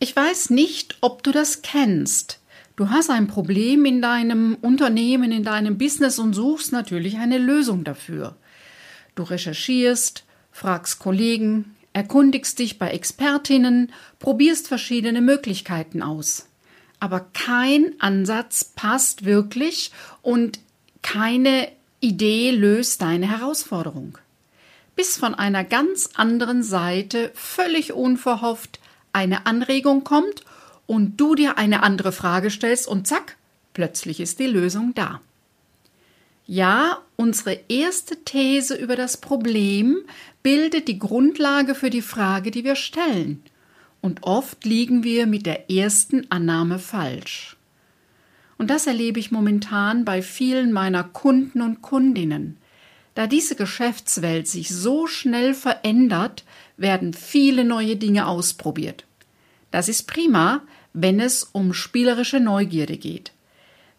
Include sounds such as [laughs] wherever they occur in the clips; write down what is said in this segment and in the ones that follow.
Ich weiß nicht, ob du das kennst. Du hast ein Problem in deinem Unternehmen, in deinem Business und suchst natürlich eine Lösung dafür. Du recherchierst, fragst Kollegen, erkundigst dich bei Expertinnen, probierst verschiedene Möglichkeiten aus. Aber kein Ansatz passt wirklich und keine Idee löst deine Herausforderung. Bis von einer ganz anderen Seite völlig unverhofft eine Anregung kommt und du dir eine andere Frage stellst und zack, plötzlich ist die Lösung da. Ja, unsere erste These über das Problem bildet die Grundlage für die Frage, die wir stellen. Und oft liegen wir mit der ersten Annahme falsch. Und das erlebe ich momentan bei vielen meiner Kunden und Kundinnen. Da diese Geschäftswelt sich so schnell verändert, werden viele neue Dinge ausprobiert. Das ist prima, wenn es um spielerische Neugierde geht.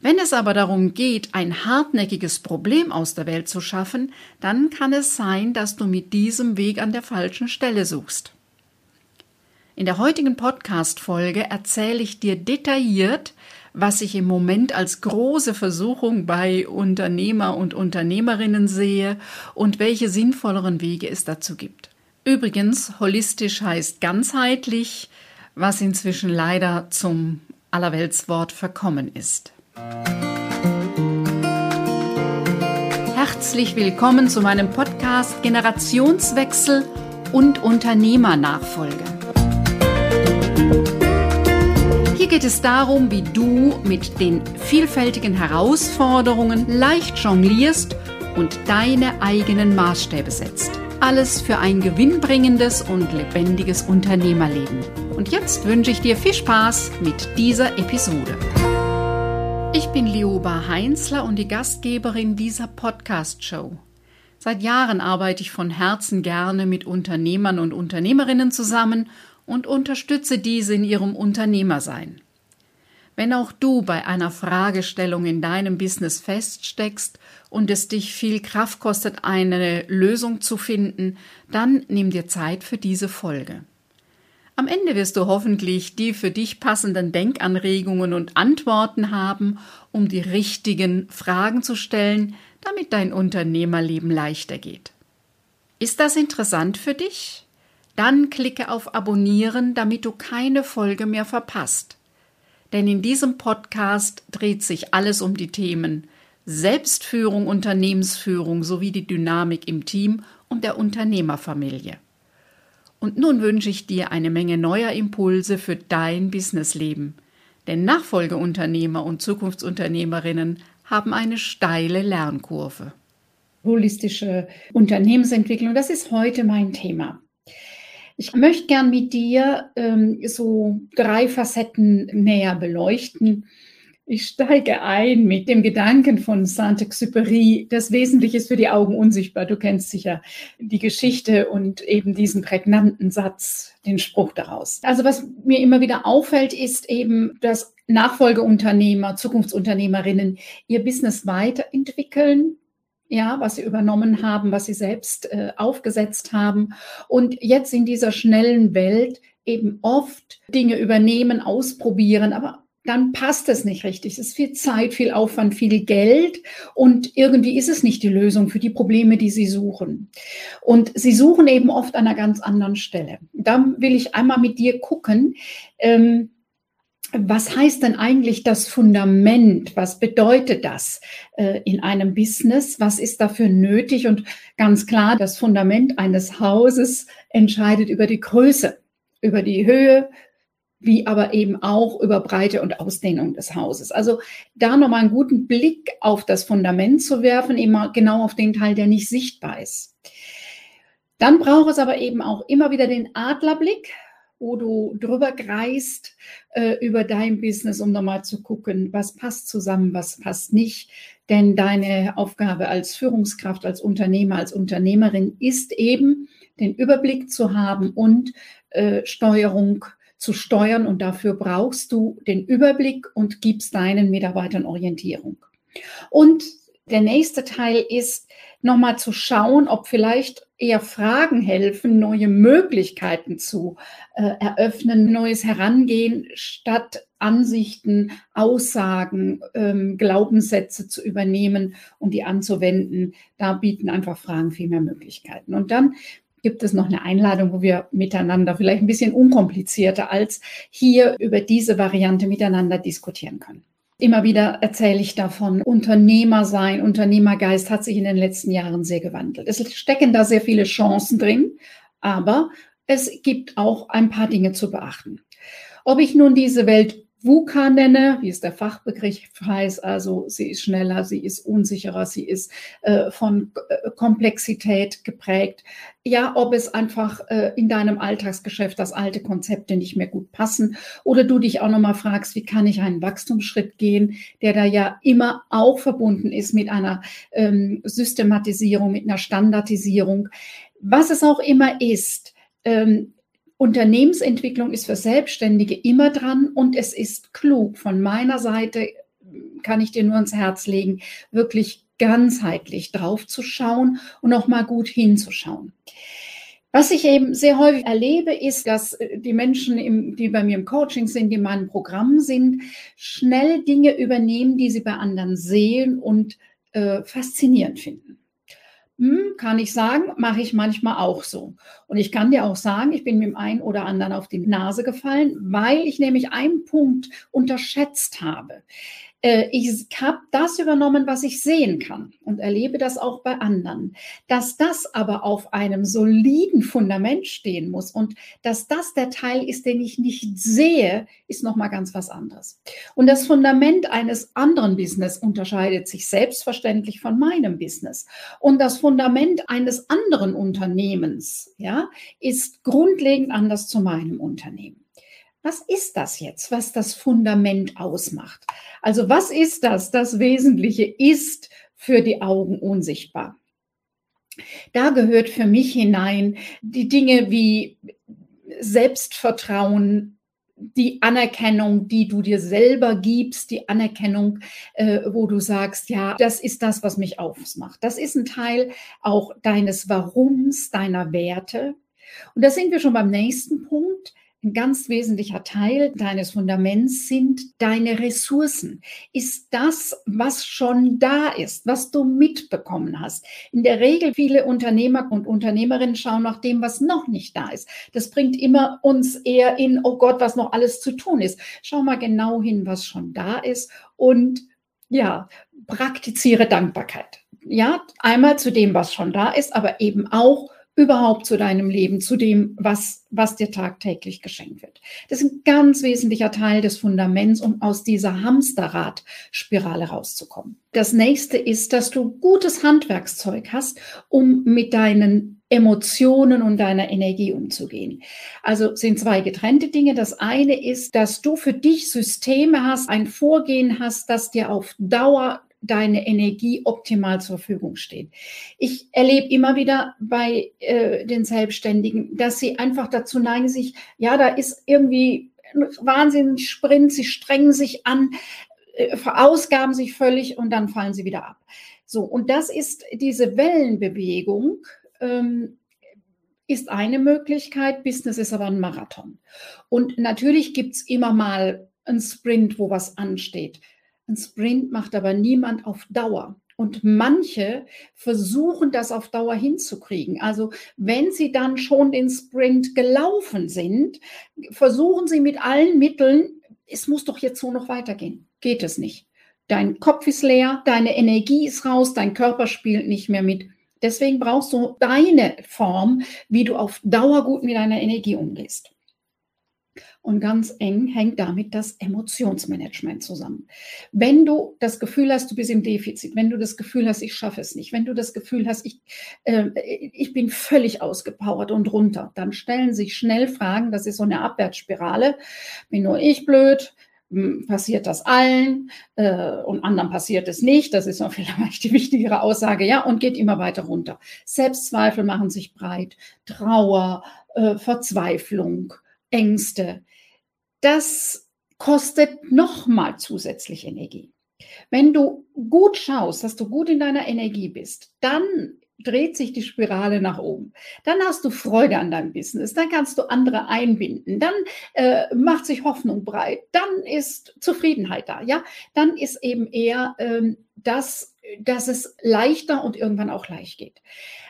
Wenn es aber darum geht, ein hartnäckiges Problem aus der Welt zu schaffen, dann kann es sein, dass du mit diesem Weg an der falschen Stelle suchst. In der heutigen Podcast-Folge erzähle ich dir detailliert, was ich im Moment als große Versuchung bei Unternehmer und Unternehmerinnen sehe und welche sinnvolleren Wege es dazu gibt. Übrigens, holistisch heißt ganzheitlich, was inzwischen leider zum Allerweltswort verkommen ist. Herzlich willkommen zu meinem Podcast Generationswechsel und Unternehmernachfolge. Geht es darum, wie du mit den vielfältigen Herausforderungen leicht jonglierst und deine eigenen Maßstäbe setzt. Alles für ein gewinnbringendes und lebendiges Unternehmerleben. Und jetzt wünsche ich dir viel Spaß mit dieser Episode. Ich bin Lioba Heinzler und die Gastgeberin dieser Podcast-Show. Seit Jahren arbeite ich von Herzen gerne mit Unternehmern und Unternehmerinnen zusammen und unterstütze diese in ihrem Unternehmersein. Wenn auch du bei einer Fragestellung in deinem Business feststeckst und es dich viel Kraft kostet, eine Lösung zu finden, dann nimm dir Zeit für diese Folge. Am Ende wirst du hoffentlich die für dich passenden Denkanregungen und Antworten haben, um die richtigen Fragen zu stellen, damit dein Unternehmerleben leichter geht. Ist das interessant für dich? Dann klicke auf Abonnieren, damit du keine Folge mehr verpasst. Denn in diesem Podcast dreht sich alles um die Themen Selbstführung, Unternehmensführung sowie die Dynamik im Team und der Unternehmerfamilie. Und nun wünsche ich dir eine Menge neuer Impulse für dein Businessleben. Denn Nachfolgeunternehmer und Zukunftsunternehmerinnen haben eine steile Lernkurve. Holistische Unternehmensentwicklung, das ist heute mein Thema. Ich möchte gern mit dir ähm, so drei Facetten näher beleuchten. Ich steige ein mit dem Gedanken von Saint-Exupéry, das Wesentliche ist für die Augen unsichtbar. Du kennst sicher die Geschichte und eben diesen prägnanten Satz, den Spruch daraus. Also was mir immer wieder auffällt, ist eben, dass Nachfolgeunternehmer, Zukunftsunternehmerinnen ihr Business weiterentwickeln, ja, was sie übernommen haben, was sie selbst äh, aufgesetzt haben und jetzt in dieser schnellen Welt eben oft Dinge übernehmen, ausprobieren, aber dann passt es nicht richtig. Es ist viel Zeit, viel Aufwand, viel Geld und irgendwie ist es nicht die Lösung für die Probleme, die Sie suchen. Und Sie suchen eben oft an einer ganz anderen Stelle. Da will ich einmal mit dir gucken. Ähm, was heißt denn eigentlich das Fundament? Was bedeutet das äh, in einem Business? Was ist dafür nötig? Und ganz klar, das Fundament eines Hauses entscheidet über die Größe, über die Höhe, wie aber eben auch über Breite und Ausdehnung des Hauses. Also da nochmal einen guten Blick auf das Fundament zu werfen, immer genau auf den Teil, der nicht sichtbar ist. Dann braucht es aber eben auch immer wieder den Adlerblick, wo du drüber kreist äh, über dein Business, um nochmal zu gucken, was passt zusammen, was passt nicht. Denn deine Aufgabe als Führungskraft, als Unternehmer, als Unternehmerin ist eben, den Überblick zu haben und äh, Steuerung zu steuern. Und dafür brauchst du den Überblick und gibst deinen Mitarbeitern Orientierung. Und Der nächste Teil ist, nochmal zu schauen, ob vielleicht eher Fragen helfen, neue Möglichkeiten zu äh, eröffnen, neues Herangehen, statt Ansichten, Aussagen, ähm, Glaubenssätze zu übernehmen und die anzuwenden. Da bieten einfach Fragen viel mehr Möglichkeiten. Und dann gibt es noch eine Einladung, wo wir miteinander vielleicht ein bisschen unkomplizierter als hier über diese Variante miteinander diskutieren können. Immer wieder erzähle ich davon, Unternehmer sein, Unternehmergeist hat sich in den letzten Jahren sehr gewandelt. Es stecken da sehr viele Chancen drin, aber es gibt auch ein paar Dinge zu beachten. Ob ich nun diese Welt VUCA nenne, wie es der Fachbegriff heißt, also sie ist schneller, sie ist unsicherer, sie ist äh, von äh, Komplexität geprägt. Ja, ob es einfach äh, in deinem Alltagsgeschäft das alte Konzepte nicht mehr gut passen oder du dich auch nochmal fragst, wie kann ich einen Wachstumsschritt gehen, der da ja immer auch verbunden ist mit einer ähm, Systematisierung, mit einer Standardisierung. Was es auch immer ist, ähm, Unternehmensentwicklung ist für Selbstständige immer dran und es ist klug. Von meiner Seite kann ich dir nur ins Herz legen, wirklich ganzheitlich drauf zu schauen und auch mal gut hinzuschauen. Was ich eben sehr häufig erlebe, ist, dass die Menschen, die bei mir im Coaching sind, die in meinem Programm sind, schnell Dinge übernehmen, die sie bei anderen sehen und äh, faszinierend finden. Hm, kann ich sagen, mache ich manchmal auch so. Und ich kann dir auch sagen, ich bin mit dem einen oder anderen auf die Nase gefallen, weil ich nämlich einen Punkt unterschätzt habe. Äh, ich habe das übernommen, was ich sehen kann und erlebe das auch bei anderen. Dass das aber auf einem soliden Fundament stehen muss und dass das der Teil ist, den ich nicht sehe, ist noch mal ganz was anderes. Und das Fundament eines anderen Business unterscheidet sich selbstverständlich von meinem Business. Und das Fundament eines anderen Unternehmens, ja, ist grundlegend anders zu meinem Unternehmen. Was ist das jetzt, was das Fundament ausmacht? Also was ist das? Das Wesentliche ist für die Augen unsichtbar. Da gehört für mich hinein die Dinge wie Selbstvertrauen, die Anerkennung, die du dir selber gibst, die Anerkennung, äh, wo du sagst, ja, das ist das, was mich ausmacht. Das ist ein Teil auch deines Warums, deiner Werte. Und da sind wir schon beim nächsten Punkt. Ein ganz wesentlicher Teil deines Fundaments sind deine Ressourcen. Ist das, was schon da ist, was du mitbekommen hast. In der Regel viele Unternehmer und Unternehmerinnen schauen nach dem, was noch nicht da ist. Das bringt immer uns eher in, oh Gott, was noch alles zu tun ist. Schau mal genau hin, was schon da ist und ja, praktiziere Dankbarkeit. Ja, einmal zu dem, was schon da ist, aber eben auch überhaupt zu deinem Leben, zu dem, was, was dir tagtäglich geschenkt wird. Das ist ein ganz wesentlicher Teil des Fundaments, um aus dieser Hamsterrad-Spirale rauszukommen. Das nächste ist, dass du gutes Handwerkszeug hast, um mit deinen Emotionen und deiner Energie umzugehen. Also sind zwei getrennte Dinge. Das eine ist, dass du für dich Systeme hast, ein Vorgehen hast, das dir auf Dauer deine Energie optimal zur Verfügung steht. Ich erlebe immer wieder bei äh, den Selbstständigen, dass sie einfach dazu neigen, sich, ja, da ist irgendwie ein Sprint, sie strengen sich an, äh, verausgaben sich völlig und dann fallen sie wieder ab. So, und das ist diese Wellenbewegung, ähm, ist eine Möglichkeit. Business ist aber ein Marathon. Und natürlich gibt es immer mal einen Sprint, wo was ansteht. Ein Sprint macht aber niemand auf Dauer. Und manche versuchen das auf Dauer hinzukriegen. Also wenn sie dann schon den Sprint gelaufen sind, versuchen sie mit allen Mitteln, es muss doch jetzt so noch weitergehen. Geht es nicht. Dein Kopf ist leer, deine Energie ist raus, dein Körper spielt nicht mehr mit. Deswegen brauchst du deine Form, wie du auf Dauer gut mit deiner Energie umgehst. Und ganz eng hängt damit das Emotionsmanagement zusammen. Wenn du das Gefühl hast, du bist im Defizit, wenn du das Gefühl hast, ich schaffe es nicht, wenn du das Gefühl hast, ich, äh, ich bin völlig ausgepowert und runter, dann stellen sich schnell Fragen, das ist so eine Abwärtsspirale, bin nur ich blöd, hm, passiert das allen äh, und anderen passiert es nicht. Das ist noch [laughs] vielleicht die wichtigere Aussage, ja, und geht immer weiter runter. Selbstzweifel machen sich breit, Trauer, äh, Verzweiflung, Ängste. Das kostet nochmal zusätzlich Energie. Wenn du gut schaust, dass du gut in deiner Energie bist, dann dreht sich die Spirale nach oben. Dann hast du Freude an deinem Business, dann kannst du andere einbinden, dann äh, macht sich Hoffnung breit, dann ist Zufriedenheit da, ja, dann ist eben eher ähm, das, dass es leichter und irgendwann auch leicht geht.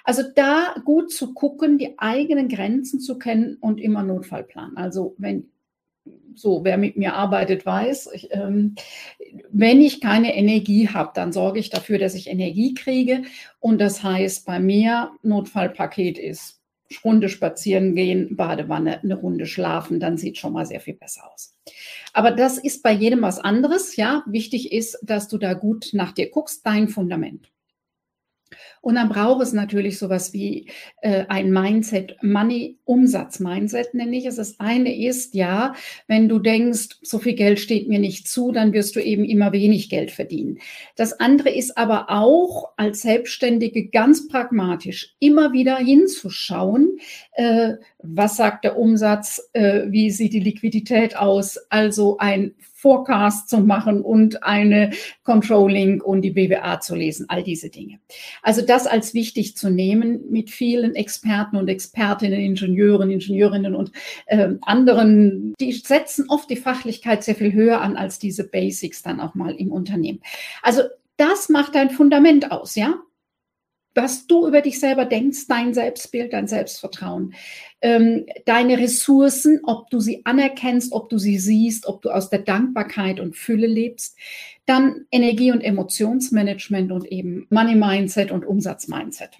Also da gut zu gucken, die eigenen Grenzen zu kennen und immer Notfallplan. Also wenn so, wer mit mir arbeitet, weiß, ich, ähm, wenn ich keine Energie habe, dann sorge ich dafür, dass ich Energie kriege. Und das heißt, bei mir Notfallpaket ist Runde spazieren gehen, Badewanne, eine Runde schlafen, dann sieht schon mal sehr viel besser aus. Aber das ist bei jedem was anderes. Ja, wichtig ist, dass du da gut nach dir guckst, dein Fundament. Und dann braucht es natürlich sowas wie äh, ein Mindset, Money-Umsatz-Mindset nenne ich es. Das eine ist, ja, wenn du denkst, so viel Geld steht mir nicht zu, dann wirst du eben immer wenig Geld verdienen. Das andere ist aber auch als Selbstständige ganz pragmatisch immer wieder hinzuschauen, äh, was sagt der Umsatz, äh, wie sieht die Liquidität aus, also ein Forecast zu machen und eine Controlling und die BWA zu lesen, all diese Dinge. Also das als wichtig zu nehmen mit vielen Experten und Expertinnen, Ingenieuren, Ingenieurinnen und äh, anderen, die setzen oft die Fachlichkeit sehr viel höher an als diese Basics dann auch mal im Unternehmen. Also das macht dein Fundament aus, ja? Was du über dich selber denkst, dein Selbstbild, dein Selbstvertrauen, ähm, deine Ressourcen, ob du sie anerkennst, ob du sie siehst, ob du aus der Dankbarkeit und Fülle lebst, dann Energie- und Emotionsmanagement und eben Money Mindset und Umsatz Mindset.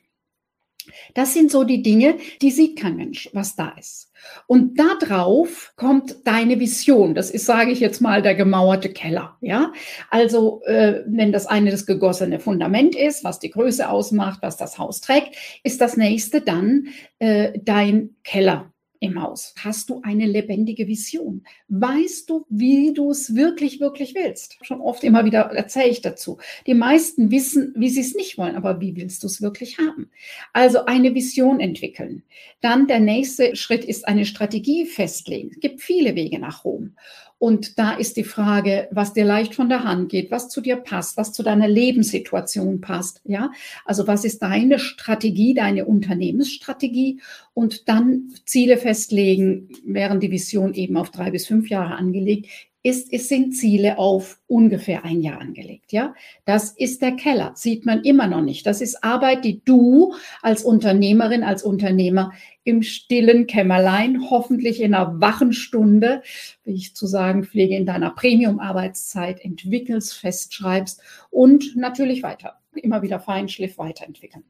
Das sind so die Dinge, die sieht kein Mensch, was da ist. Und da drauf kommt deine Vision. Das ist, sage ich jetzt mal, der gemauerte Keller. Ja, also äh, wenn das eine das gegossene Fundament ist, was die Größe ausmacht, was das Haus trägt, ist das nächste dann äh, dein Keller im Haus? Hast du eine lebendige Vision? Weißt du, wie du es wirklich, wirklich willst? Schon oft immer wieder erzähle ich dazu. Die meisten wissen, wie sie es nicht wollen, aber wie willst du es wirklich haben? Also eine Vision entwickeln. Dann der nächste Schritt ist eine Strategie festlegen. Es gibt viele Wege nach Rom. Und da ist die Frage, was dir leicht von der Hand geht, was zu dir passt, was zu deiner Lebenssituation passt. Ja, also was ist deine Strategie, deine Unternehmensstrategie? Und dann Ziele festlegen, während die Vision eben auf drei bis fünf Jahre angelegt ist, es sind Ziele auf ungefähr ein Jahr angelegt. Ja, das ist der Keller. Sieht man immer noch nicht. Das ist Arbeit, die du als Unternehmerin, als Unternehmer im stillen Kämmerlein, hoffentlich in einer wachen Stunde, wie ich zu sagen pflege, in deiner Premium-Arbeitszeit entwickelst, festschreibst und natürlich weiter, immer wieder Feinschliff weiterentwickeln.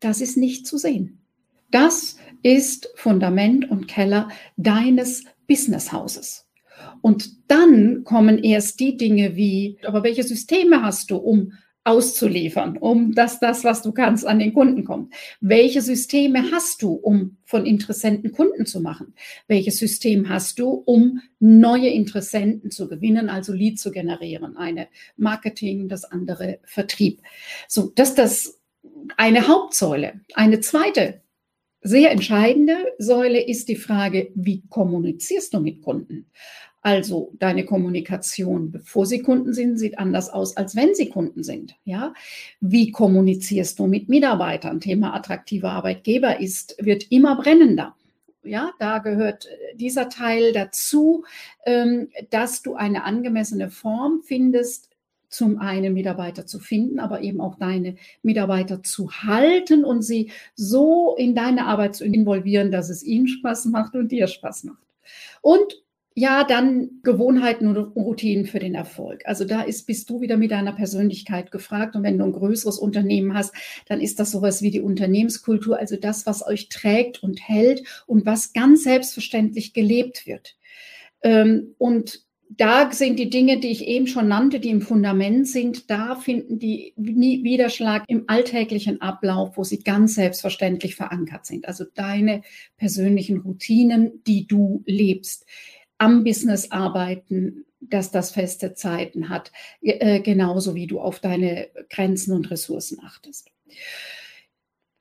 Das ist nicht zu sehen. Das ist Fundament und Keller deines Businesshauses. Und dann kommen erst die Dinge wie, aber welche Systeme hast du, um auszuliefern, um dass das, was du kannst, an den Kunden kommt? Welche Systeme hast du, um von Interessenten Kunden zu machen? Welches System hast du, um neue Interessenten zu gewinnen, also Lead zu generieren? Eine Marketing, das andere Vertrieb. So, das ist das eine Hauptsäule. Eine zweite sehr entscheidende Säule ist die Frage, wie kommunizierst du mit Kunden? Also deine Kommunikation, bevor sie Kunden sind, sieht anders aus, als wenn sie Kunden sind. Ja, wie kommunizierst du mit Mitarbeitern? Thema attraktiver Arbeitgeber ist wird immer brennender. Ja, da gehört dieser Teil dazu, ähm, dass du eine angemessene Form findest, zum einen Mitarbeiter zu finden, aber eben auch deine Mitarbeiter zu halten und sie so in deine Arbeit zu involvieren, dass es ihnen Spaß macht und dir Spaß macht. Und ja, dann Gewohnheiten und Routinen für den Erfolg. Also da ist, bist du wieder mit deiner Persönlichkeit gefragt. Und wenn du ein größeres Unternehmen hast, dann ist das sowas wie die Unternehmenskultur, also das, was euch trägt und hält und was ganz selbstverständlich gelebt wird. Ähm, und da sind die Dinge, die ich eben schon nannte, die im Fundament sind, da finden die Widerschlag im alltäglichen Ablauf, wo sie ganz selbstverständlich verankert sind. Also deine persönlichen Routinen, die du lebst am Business arbeiten, dass das feste Zeiten hat, äh, genauso wie du auf deine Grenzen und Ressourcen achtest.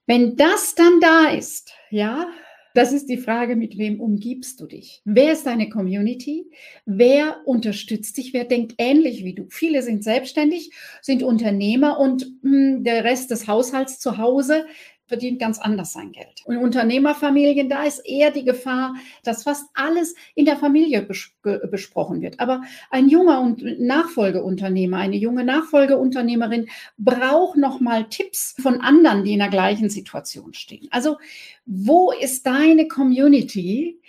Wenn das dann da ist, ja, Das ist die Frage, mit wem umgibst du dich? Wer ist deine Community? Wer unterstützt dich? Wer denkt ähnlich wie du? Viele sind selbstständig, sind Unternehmer und mh, hm, der Rest des Haushalts zu Hause verdient ganz anders sein Geld. Und Unternehmerfamilien, da ist eher die Gefahr, dass fast alles in der Familie bes besprochen wird. Aber ein junger und Nachfolgeunternehmer, eine junge Nachfolgeunternehmerin braucht nochmal Tipps von anderen, die in der gleichen Situation stehen. Also, wo ist deine Community?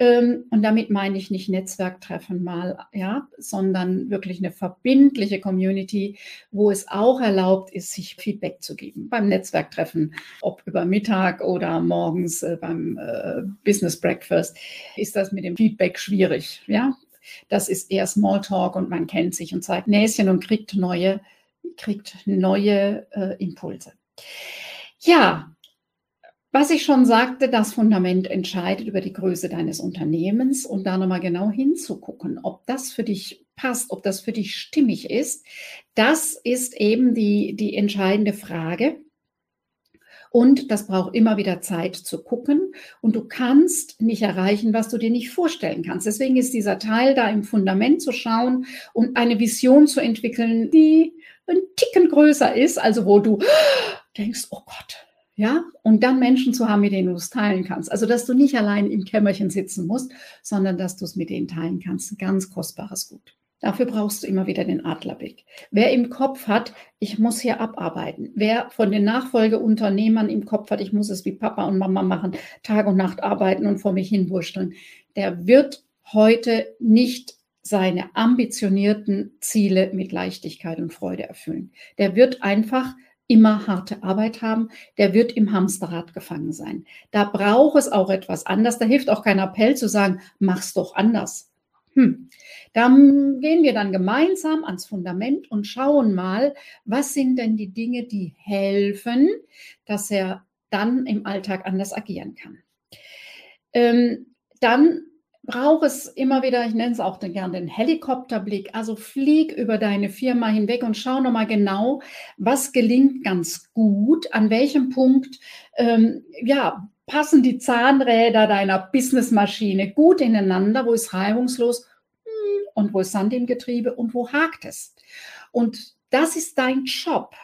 Ähm, und damit meine ich nicht Netzwerktreffen mal, ja, sondern wirklich eine verbindliche Community, wo es auch erlaubt ist, sich Feedback zu geben. Beim Netzwerktreffen, ob über Mittag oder morgens äh, beim äh, Business Breakfast, ist das mit dem Feedback schwierig, ja. Das ist eher Smalltalk und man kennt sich und zeigt Näschen und kriegt neue, kriegt neue äh, Impulse. Ja, was ich schon sagte, das Fundament entscheidet über die Größe deines Unternehmens und da nochmal genau hinzugucken, ob das für dich passt, ob das für dich stimmig ist, das ist eben die, die entscheidende Frage. Und das braucht immer wieder Zeit zu gucken. Und du kannst nicht erreichen, was du dir nicht vorstellen kannst. Deswegen ist dieser Teil da im Fundament zu schauen und eine Vision zu entwickeln, die ein Ticken größer ist, also wo du denkst, oh Gott, ja, und dann Menschen zu haben, mit denen du es teilen kannst. Also, dass du nicht allein im Kämmerchen sitzen musst, sondern dass du es mit denen teilen kannst. Ein ganz kostbares Gut. Dafür brauchst du immer wieder den Adlerblick. Wer im Kopf hat, ich muss hier abarbeiten, wer von den Nachfolgeunternehmern im Kopf hat, ich muss es wie Papa und Mama machen, Tag und Nacht arbeiten und vor mich hinwurschteln, der wird heute nicht seine ambitionierten Ziele mit Leichtigkeit und Freude erfüllen. Der wird einfach immer harte Arbeit haben, der wird im Hamsterrad gefangen sein. Da braucht es auch etwas anders. Da hilft auch kein Appell zu sagen, mach's doch anders. Hm. Dann gehen wir dann gemeinsam ans Fundament und schauen mal, was sind denn die Dinge, die helfen, dass er dann im Alltag anders agieren kann. Ähm, dann brauche es immer wieder, ich nenne es auch gerne den Helikopterblick. Also flieg über deine Firma hinweg und schau nochmal genau, was gelingt ganz gut, an welchem Punkt, ähm, ja, passen die Zahnräder deiner Businessmaschine gut ineinander, wo ist reibungslos hm, und wo ist Sand im Getriebe und wo hakt es. Und das ist dein Job.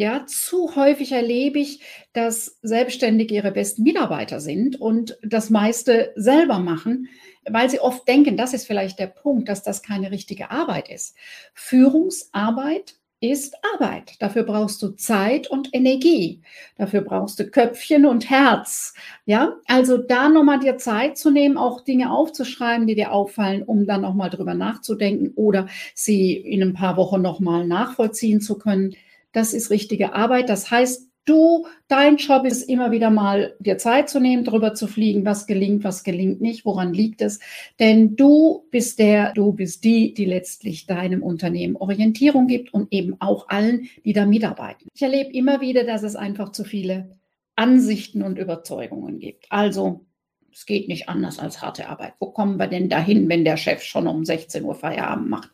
Ja, zu häufig erlebe ich, dass Selbstständige ihre besten Mitarbeiter sind und das meiste selber machen, weil sie oft denken, das ist vielleicht der Punkt, dass das keine richtige Arbeit ist. Führungsarbeit ist Arbeit. Dafür brauchst du Zeit und Energie. Dafür brauchst du Köpfchen und Herz. Ja, also da nochmal dir Zeit zu nehmen, auch Dinge aufzuschreiben, die dir auffallen, um dann nochmal drüber nachzudenken oder sie in ein paar Wochen nochmal nachvollziehen zu können das ist richtige Arbeit. Das heißt, du, dein Job ist immer wieder mal dir Zeit zu nehmen, drüber zu fliegen, was gelingt, was gelingt nicht, woran liegt es. Denn du bist der, du bist die, die letztlich deinem Unternehmen Orientierung gibt und eben auch allen, die da mitarbeiten. Ich erlebe immer wieder, dass es einfach zu viele Ansichten und Überzeugungen gibt. Also es geht nicht anders als harte Arbeit. Wo kommen wir denn dahin, wenn der Chef schon um 16 Uhr Feierabend macht?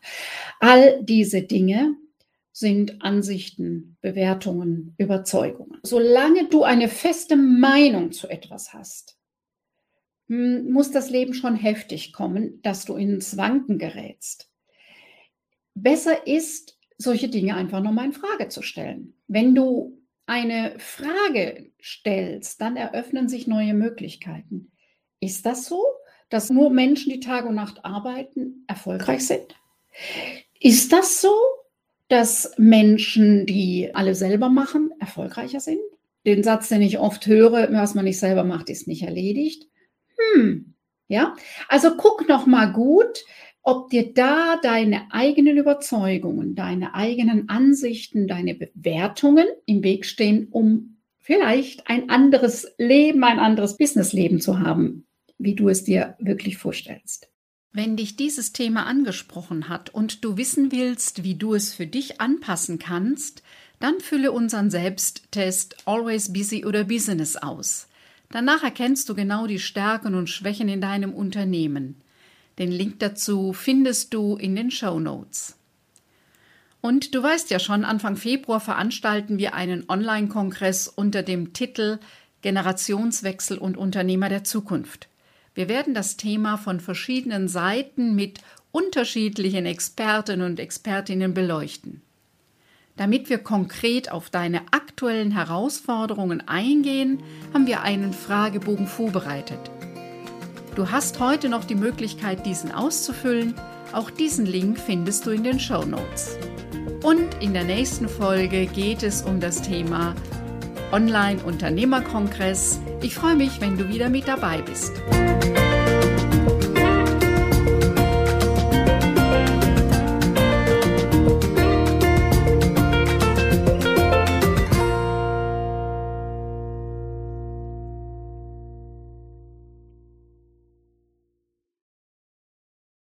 All diese Dinge sind Ansichten, Bewertungen, Überzeugungen. Solange du eine feste Meinung zu etwas hast, hm, muss das Leben schon heftig kommen, dass du ins Wanken gerätst. Besser ist, solche Dinge einfach nochmal in Frage zu stellen. Wenn du eine Frage stellst, dann eröffnen sich neue Möglichkeiten. Ist das so, dass nur Menschen, die Tag und Nacht arbeiten, erfolgreich sind? Ist das so, dass Menschen, die alle selber machen, erfolgreicher sind. Den Satz, den ich oft höre, was man nicht selber macht, ist nicht erledigt. Hm, ja. Also guck noch mal gut, ob dir da deine eigenen Überzeugungen, deine eigenen Ansichten, deine Bewertungen im Weg stehen, um vielleicht ein anderes Leben, ein anderes Businessleben zu haben, wie du es dir wirklich vorstellst. Wenn dich dieses Thema angesprochen hat und du wissen willst, wie du es für dich anpassen kannst, dann fülle unseren Selbsttest Always Busy oder Business aus. Danach erkennst du genau die Stärken und Schwächen in deinem Unternehmen. Den Link dazu findest du in den Show Notes. Und du weißt ja schon, Anfang Februar veranstalten wir einen Online-Kongress unter dem Titel Generationswechsel und Unternehmer der Zukunft. Wir werden das Thema von verschiedenen Seiten mit unterschiedlichen Experten und Expertinnen beleuchten. Damit wir konkret auf deine aktuellen Herausforderungen eingehen, haben wir einen Fragebogen vorbereitet. Du hast heute noch die Möglichkeit, diesen auszufüllen. Auch diesen Link findest du in den Show Notes. Und in der nächsten Folge geht es um das Thema Online-Unternehmerkongress. Ich freue mich, wenn du wieder mit dabei bist.